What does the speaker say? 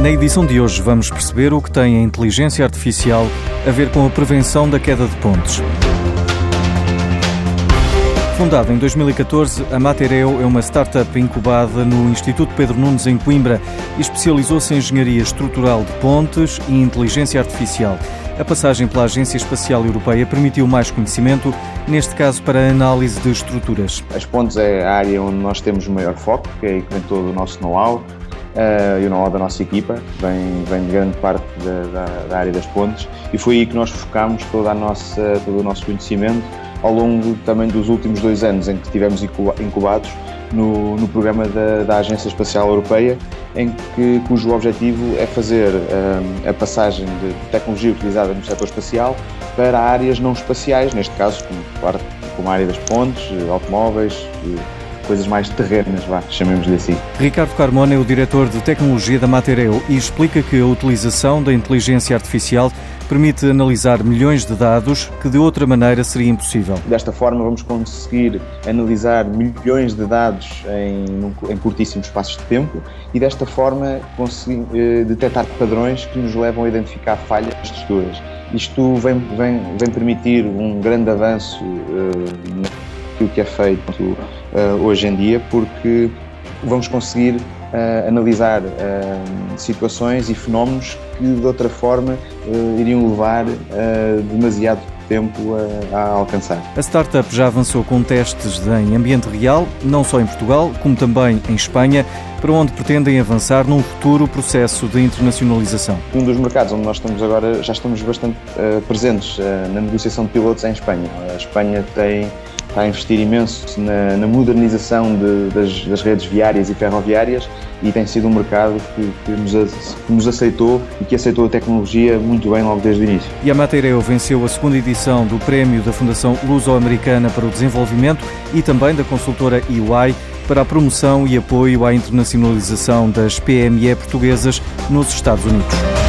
Na edição de hoje vamos perceber o que tem a inteligência artificial a ver com a prevenção da queda de pontes. Fundada em 2014, a Matereo é uma startup incubada no Instituto Pedro Nunes em Coimbra e especializou-se em engenharia estrutural de pontes e inteligência artificial. A passagem pela Agência Espacial Europeia permitiu mais conhecimento, neste caso para a análise de estruturas. As pontes é a área onde nós temos maior foco, que é aí que vem todo o nosso know-how uh, e o know-how da nossa equipa, vem, vem de grande parte da, da, da, área das pontes e foi aí que nós focámos toda a nossa, todo o nosso conhecimento ao longo também dos últimos dois anos em que estivemos incubados no, no programa da, da, Agência Espacial Europeia, em que, cujo objetivo é fazer um, a passagem de tecnologia utilizada no setor espacial para áreas não espaciais, neste caso como, como a área das pontes, automóveis, coisas mais terrenas, vá, chamemos-lhe assim. Ricardo Carmona é o diretor de tecnologia da Matereo e explica que a utilização da inteligência artificial permite analisar milhões de dados que de outra maneira seria impossível. Desta forma vamos conseguir analisar milhões de dados em, em curtíssimos espaços de tempo e desta forma conseguir eh, detectar padrões que nos levam a identificar falhas estruturas. Isto vem, vem, vem permitir um grande avanço eh, naquilo que é feito eh, hoje em dia, porque vamos conseguir uh, analisar uh, situações e fenómenos que de outra forma uh, iriam levar demasiado tempo a, a, alcançar. A startup já avançou com testes em ambiente real, não só em Portugal, como também em Espanha, para onde pretendem avançar num futuro processo de internacionalização. Um dos mercados onde nós estamos agora, já estamos bastante uh, presentes uh, na negociação de pilotos é em Espanha. A Espanha tem está a investir imenso na, na modernização de, das, das, redes viárias e ferroviárias e tem sido um mercado que, que, nos, que, nos, aceitou e que aceitou a tecnologia muito bem logo desde o início. E a Mateireo venceu a segunda edição do Prémio da Fundação Luso-Americana para o Desenvolvimento e também da consultora EY para a promoção e apoio à internacionalização das PME portuguesas nos Estados Unidos.